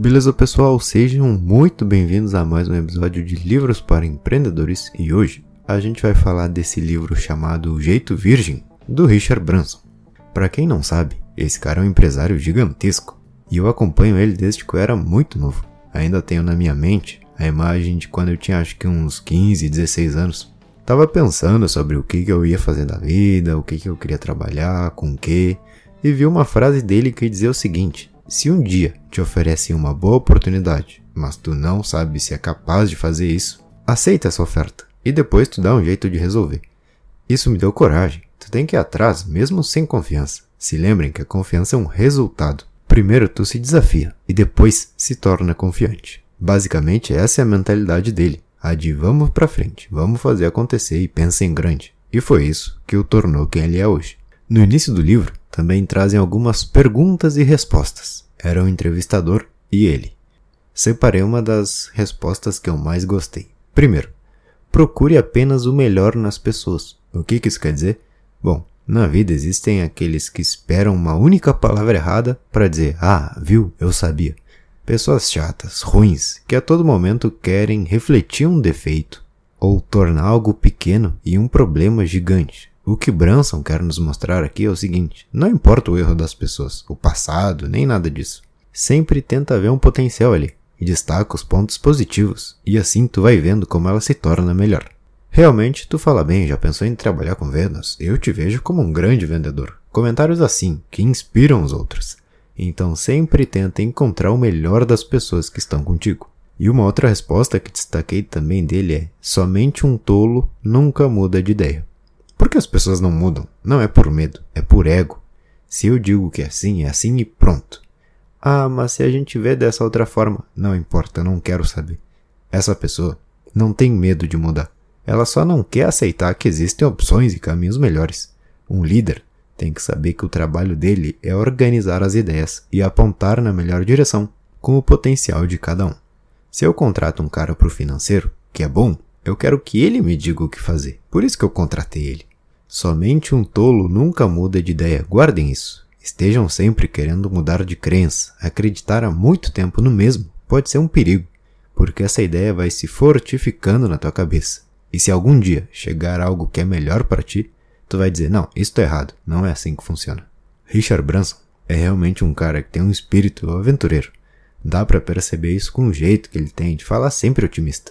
Beleza, pessoal? Sejam muito bem-vindos a mais um episódio de Livros para Empreendedores e hoje a gente vai falar desse livro chamado O Jeito Virgem, do Richard Branson. Para quem não sabe, esse cara é um empresário gigantesco e eu acompanho ele desde que eu era muito novo. Ainda tenho na minha mente a imagem de quando eu tinha acho que uns 15, 16 anos. Tava pensando sobre o que, que eu ia fazer da vida, o que, que eu queria trabalhar, com o que, e vi uma frase dele que dizia o seguinte: se um dia te oferecem uma boa oportunidade, mas tu não sabe se é capaz de fazer isso, aceita essa oferta e depois tu dá um jeito de resolver. Isso me deu coragem. Tu tem que ir atrás, mesmo sem confiança. Se lembrem que a confiança é um resultado. Primeiro tu se desafia e depois se torna confiante. Basicamente essa é a mentalidade dele, a de vamos pra frente, vamos fazer acontecer e pensa em grande. E foi isso que o tornou quem ele é hoje. No início do livro, também trazem algumas perguntas e respostas. Era o entrevistador e ele. Separei uma das respostas que eu mais gostei. Primeiro, procure apenas o melhor nas pessoas. O que, isso quer dizer? Bom, na vida existem aqueles que esperam uma única palavra errada para dizer: Ah, viu, eu sabia. Pessoas chatas, ruins, que a todo momento querem refletir um defeito ou tornar algo pequeno em um problema gigante. O que Branson quer nos mostrar aqui é o seguinte: não importa o erro das pessoas, o passado, nem nada disso. Sempre tenta ver um potencial ali e destaca os pontos positivos, e assim tu vai vendo como ela se torna melhor. Realmente, tu fala bem, já pensou em trabalhar com vendas? Eu te vejo como um grande vendedor. Comentários assim, que inspiram os outros. Então sempre tenta encontrar o melhor das pessoas que estão contigo. E uma outra resposta que destaquei também dele é: somente um tolo nunca muda de ideia. Porque as pessoas não mudam? Não é por medo, é por ego. Se eu digo que é assim, é assim e pronto. Ah, mas se a gente vê dessa outra forma, não importa, não quero saber. Essa pessoa não tem medo de mudar. Ela só não quer aceitar que existem opções e caminhos melhores. Um líder tem que saber que o trabalho dele é organizar as ideias e apontar na melhor direção, com o potencial de cada um. Se eu contrato um cara para o financeiro, que é bom, eu quero que ele me diga o que fazer. Por isso que eu contratei ele. Somente um tolo nunca muda de ideia, guardem isso. Estejam sempre querendo mudar de crença, acreditar há muito tempo no mesmo pode ser um perigo, porque essa ideia vai se fortificando na tua cabeça. E se algum dia chegar algo que é melhor para ti, tu vai dizer: "Não, isso tá errado, não é assim que funciona". Richard Branson é realmente um cara que tem um espírito aventureiro. Dá para perceber isso com o jeito que ele tem de falar sempre otimista.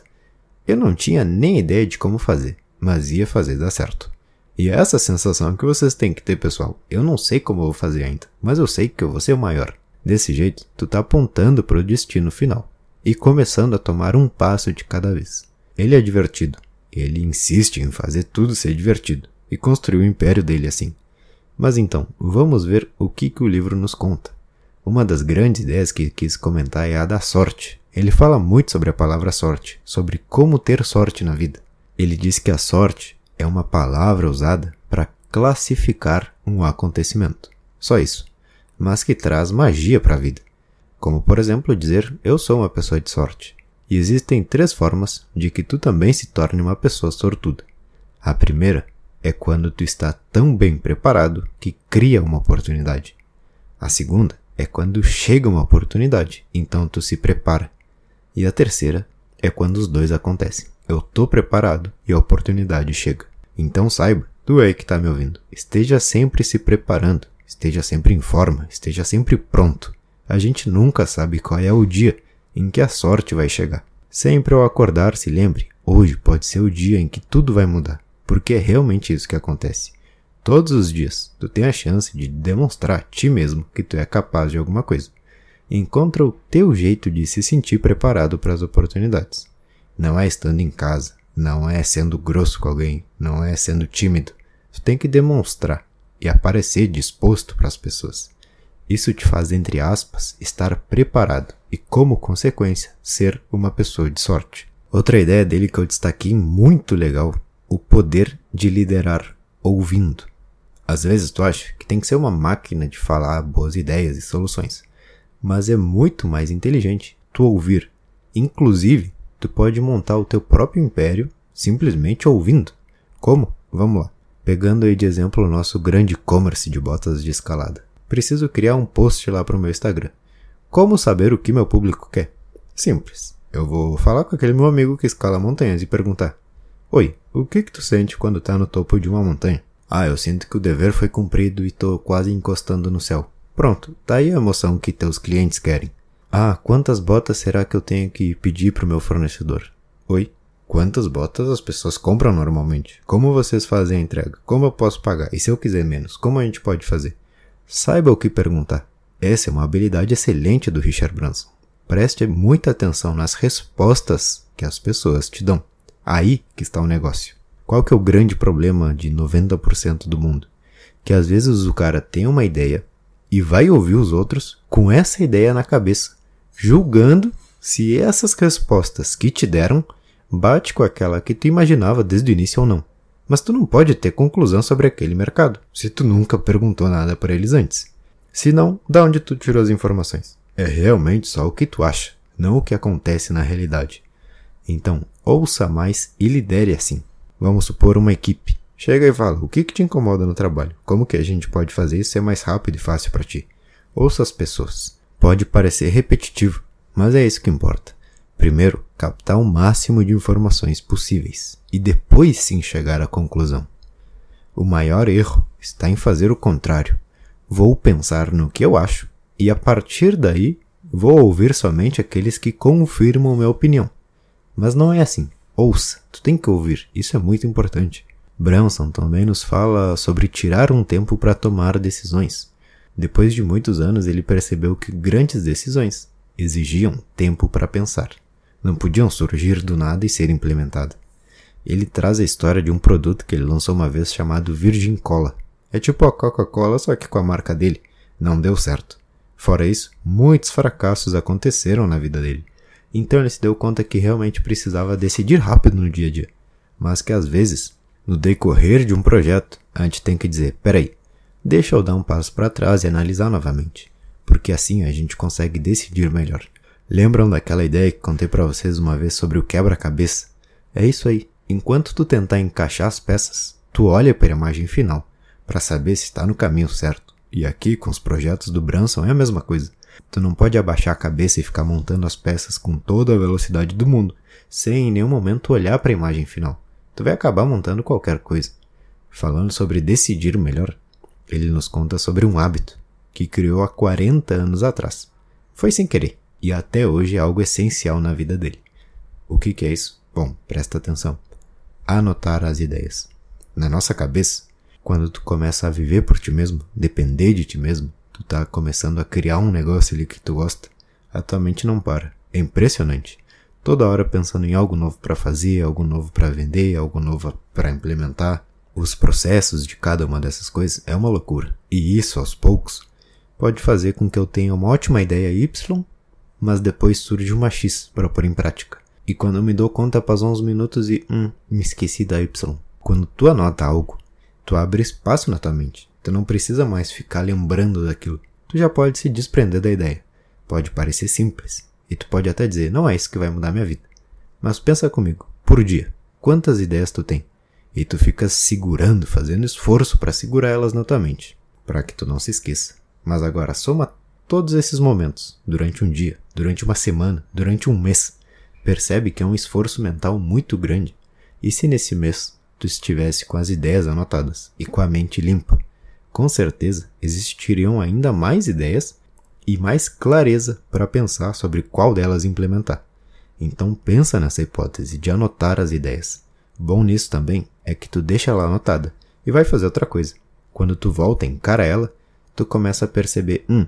Eu não tinha nem ideia de como fazer, mas ia fazer dar certo. E é essa sensação que vocês têm que ter, pessoal. Eu não sei como eu vou fazer ainda, mas eu sei que eu vou ser o maior. Desse jeito, tu tá apontando para o destino final e começando a tomar um passo de cada vez. Ele é divertido. Ele insiste em fazer tudo ser divertido e construiu o império dele assim. Mas então, vamos ver o que, que o livro nos conta. Uma das grandes ideias que quis comentar é a da sorte. Ele fala muito sobre a palavra sorte, sobre como ter sorte na vida. Ele diz que a sorte é uma palavra usada para classificar um acontecimento. Só isso. Mas que traz magia para a vida. Como, por exemplo, dizer eu sou uma pessoa de sorte. E existem três formas de que tu também se torne uma pessoa sortuda. A primeira é quando tu está tão bem preparado que cria uma oportunidade. A segunda é quando chega uma oportunidade, então tu se prepara. E a terceira é quando os dois acontecem. Eu tô preparado e a oportunidade chega. Então saiba, tu é que tá me ouvindo. Esteja sempre se preparando, esteja sempre em forma, esteja sempre pronto. A gente nunca sabe qual é o dia em que a sorte vai chegar. Sempre ao acordar, se lembre, hoje pode ser o dia em que tudo vai mudar, porque é realmente isso que acontece. Todos os dias, tu tem a chance de demonstrar a ti mesmo que tu é capaz de alguma coisa. Encontra o teu jeito de se sentir preparado para as oportunidades. Não é estando em casa, não é sendo grosso com alguém, não é sendo tímido. Tu tem que demonstrar e aparecer disposto para as pessoas. Isso te faz, entre aspas, estar preparado e, como consequência, ser uma pessoa de sorte. Outra ideia dele que eu destaquei muito legal, o poder de liderar ouvindo. Às vezes tu acha que tem que ser uma máquina de falar boas ideias e soluções, mas é muito mais inteligente tu ouvir, inclusive tu pode montar o teu próprio império simplesmente ouvindo. Como? Vamos lá. Pegando aí de exemplo o nosso grande e-commerce de botas de escalada. Preciso criar um post lá para o meu Instagram. Como saber o que meu público quer? Simples. Eu vou falar com aquele meu amigo que escala montanhas e perguntar: Oi, o que que tu sente quando tá no topo de uma montanha? Ah, eu sinto que o dever foi cumprido e tô quase encostando no céu. Pronto, tá aí a emoção que teus clientes querem. Ah, quantas botas será que eu tenho que pedir pro meu fornecedor? Oi, quantas botas as pessoas compram normalmente? Como vocês fazem a entrega? Como eu posso pagar? E se eu quiser menos, como a gente pode fazer? Saiba o que perguntar. Essa é uma habilidade excelente do Richard Branson. Preste muita atenção nas respostas que as pessoas te dão. Aí que está o negócio. Qual que é o grande problema de 90% do mundo? Que às vezes o cara tem uma ideia e vai ouvir os outros com essa ideia na cabeça, julgando se essas respostas que te deram bate com aquela que tu imaginava desde o início ou não. Mas tu não pode ter conclusão sobre aquele mercado, se tu nunca perguntou nada para eles antes. Se não, da onde tu tirou as informações? É realmente só o que tu acha, não o que acontece na realidade. Então, ouça mais e lidere assim. Vamos supor uma equipe. Chega e fala: o que, que te incomoda no trabalho? Como que a gente pode fazer isso ser mais rápido e fácil para ti? Ouça as pessoas. Pode parecer repetitivo, mas é isso que importa. Primeiro, captar o máximo de informações possíveis e depois sim chegar à conclusão. O maior erro está em fazer o contrário. Vou pensar no que eu acho e a partir daí vou ouvir somente aqueles que confirmam minha opinião. Mas não é assim. Ouça, tu tem que ouvir, isso é muito importante. Branson também nos fala sobre tirar um tempo para tomar decisões. Depois de muitos anos, ele percebeu que grandes decisões exigiam tempo para pensar. Não podiam surgir do nada e ser implementadas. Ele traz a história de um produto que ele lançou uma vez chamado Virgin Cola. É tipo a Coca-Cola, só que com a marca dele. Não deu certo. Fora isso, muitos fracassos aconteceram na vida dele. Então ele se deu conta que realmente precisava decidir rápido no dia a dia. Mas que às vezes, no decorrer de um projeto, a gente tem que dizer: peraí, deixa eu dar um passo para trás e analisar novamente. Porque assim a gente consegue decidir melhor. Lembram daquela ideia que contei para vocês uma vez sobre o quebra-cabeça? É isso aí. Enquanto tu tentar encaixar as peças, tu olha para a imagem final para saber se está no caminho certo. E aqui, com os projetos do Branson, é a mesma coisa. Tu não pode abaixar a cabeça e ficar montando as peças com toda a velocidade do mundo, sem em nenhum momento olhar para a imagem final. Tu vai acabar montando qualquer coisa. Falando sobre decidir melhor, ele nos conta sobre um hábito que criou há 40 anos atrás. Foi sem querer, e até hoje é algo essencial na vida dele. O que, que é isso? Bom, presta atenção. Anotar as ideias. Na nossa cabeça, quando tu começa a viver por ti mesmo, depender de ti mesmo, tu tá começando a criar um negócio ali que tu gosta, a tua mente não para. É impressionante. Toda hora pensando em algo novo para fazer, algo novo para vender, algo novo para implementar. Os processos de cada uma dessas coisas é uma loucura. E isso, aos poucos, pode fazer com que eu tenha uma ótima ideia Y, mas depois surge uma X para pôr em prática. E quando eu me dou conta, passam uns minutos e, hum, me esqueci da Y. Quando tu anota algo, Tu abre espaço na tua mente. Tu não precisa mais ficar lembrando daquilo. Tu já pode se desprender da ideia. Pode parecer simples. E tu pode até dizer, não é isso que vai mudar minha vida. Mas pensa comigo, por dia, quantas ideias tu tem? E tu fica segurando, fazendo esforço para segurar elas na tua mente, para que tu não se esqueça. Mas agora soma todos esses momentos, durante um dia, durante uma semana, durante um mês. Percebe que é um esforço mental muito grande. E se nesse mês tu estivesse com as ideias anotadas e com a mente limpa. Com certeza existiriam ainda mais ideias e mais clareza para pensar sobre qual delas implementar. Então pensa nessa hipótese de anotar as ideias. Bom nisso também é que tu deixa ela anotada e vai fazer outra coisa. Quando tu volta e encara ela, tu começa a perceber, hum,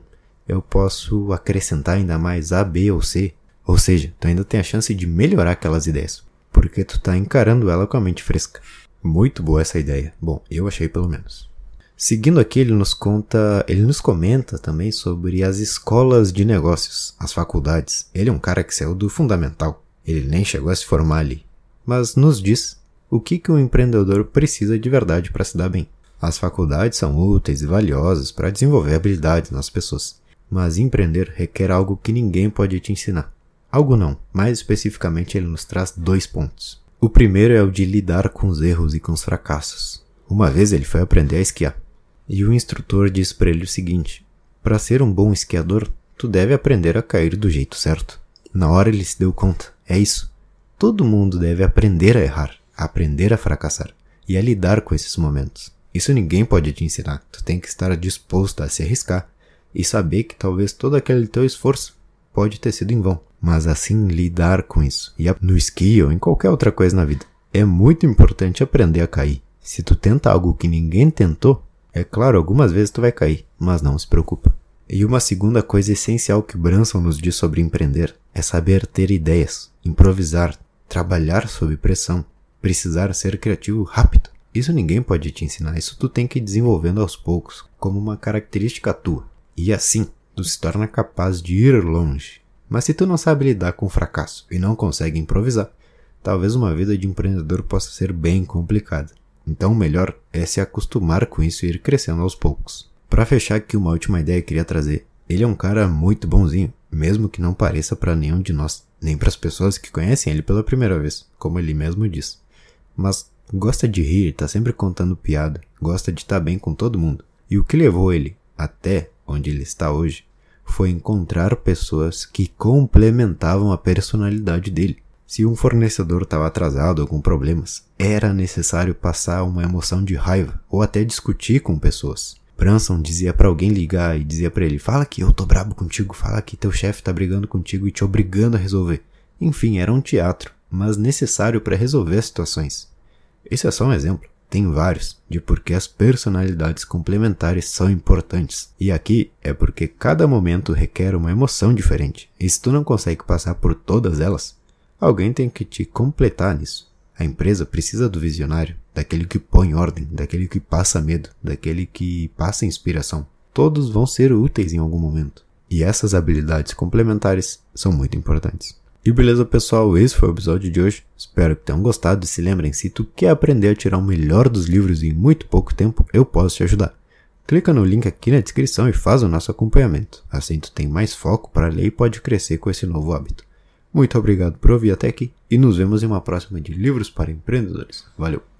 eu posso acrescentar ainda mais A, B ou C. Ou seja, tu ainda tem a chance de melhorar aquelas ideias, porque tu está encarando ela com a mente fresca. Muito boa essa ideia. Bom, eu achei pelo menos. Seguindo aqui, ele nos conta, ele nos comenta também sobre as escolas de negócios, as faculdades. Ele é um cara que saiu do fundamental. Ele nem chegou a se formar ali. Mas nos diz o que, que um empreendedor precisa de verdade para se dar bem. As faculdades são úteis e valiosas para desenvolver habilidades nas pessoas. Mas empreender requer algo que ninguém pode te ensinar. Algo não, mais especificamente ele nos traz dois pontos. O primeiro é o de lidar com os erros e com os fracassos. Uma vez ele foi aprender a esquiar. E o instrutor disse para ele o seguinte: Para ser um bom esquiador, tu deve aprender a cair do jeito certo. Na hora ele se deu conta. É isso. Todo mundo deve aprender a errar, aprender a fracassar e a lidar com esses momentos. Isso ninguém pode te ensinar. Tu tem que estar disposto a se arriscar e saber que talvez todo aquele teu esforço pode ter sido em vão. Mas assim lidar com isso. E no esqui ou em qualquer outra coisa na vida. É muito importante aprender a cair. Se tu tenta algo que ninguém tentou, é claro, algumas vezes tu vai cair, mas não se preocupa. E uma segunda coisa essencial que Branson nos diz sobre empreender é saber ter ideias, improvisar, trabalhar sob pressão, precisar ser criativo rápido. Isso ninguém pode te ensinar, isso tu tem que ir desenvolvendo aos poucos, como uma característica tua. E assim, tu se torna capaz de ir longe. Mas se tu não sabe lidar com o fracasso e não consegue improvisar, talvez uma vida de empreendedor possa ser bem complicada. Então o melhor é se acostumar com isso e ir crescendo aos poucos. Para fechar aqui uma última ideia que queria trazer. Ele é um cara muito bonzinho, mesmo que não pareça para nenhum de nós, nem para as pessoas que conhecem ele pela primeira vez, como ele mesmo diz. Mas gosta de rir, tá sempre contando piada, gosta de estar tá bem com todo mundo. E o que levou ele até onde ele está hoje foi encontrar pessoas que complementavam a personalidade dele. Se um fornecedor estava atrasado ou com problemas, era necessário passar uma emoção de raiva ou até discutir com pessoas. Branson dizia para alguém ligar e dizia para ele: "Fala que eu tô brabo contigo, fala que teu chefe tá brigando contigo e te obrigando a resolver". Enfim, era um teatro, mas necessário para resolver situações. Esse é só um exemplo. Tem vários de por que as personalidades complementares são importantes. E aqui é porque cada momento requer uma emoção diferente. E se tu não consegue passar por todas elas, Alguém tem que te completar nisso. A empresa precisa do visionário, daquele que põe ordem, daquele que passa medo, daquele que passa inspiração. Todos vão ser úteis em algum momento. E essas habilidades complementares são muito importantes. E beleza, pessoal, esse foi o episódio de hoje. Espero que tenham gostado e se lembrem, se tu quer aprender a tirar o melhor dos livros em muito pouco tempo, eu posso te ajudar. Clica no link aqui na descrição e faz o nosso acompanhamento. Assim tu tem mais foco para ler e pode crescer com esse novo hábito. Muito obrigado por ouvir até aqui e nos vemos em uma próxima de Livros para Empreendedores. Valeu!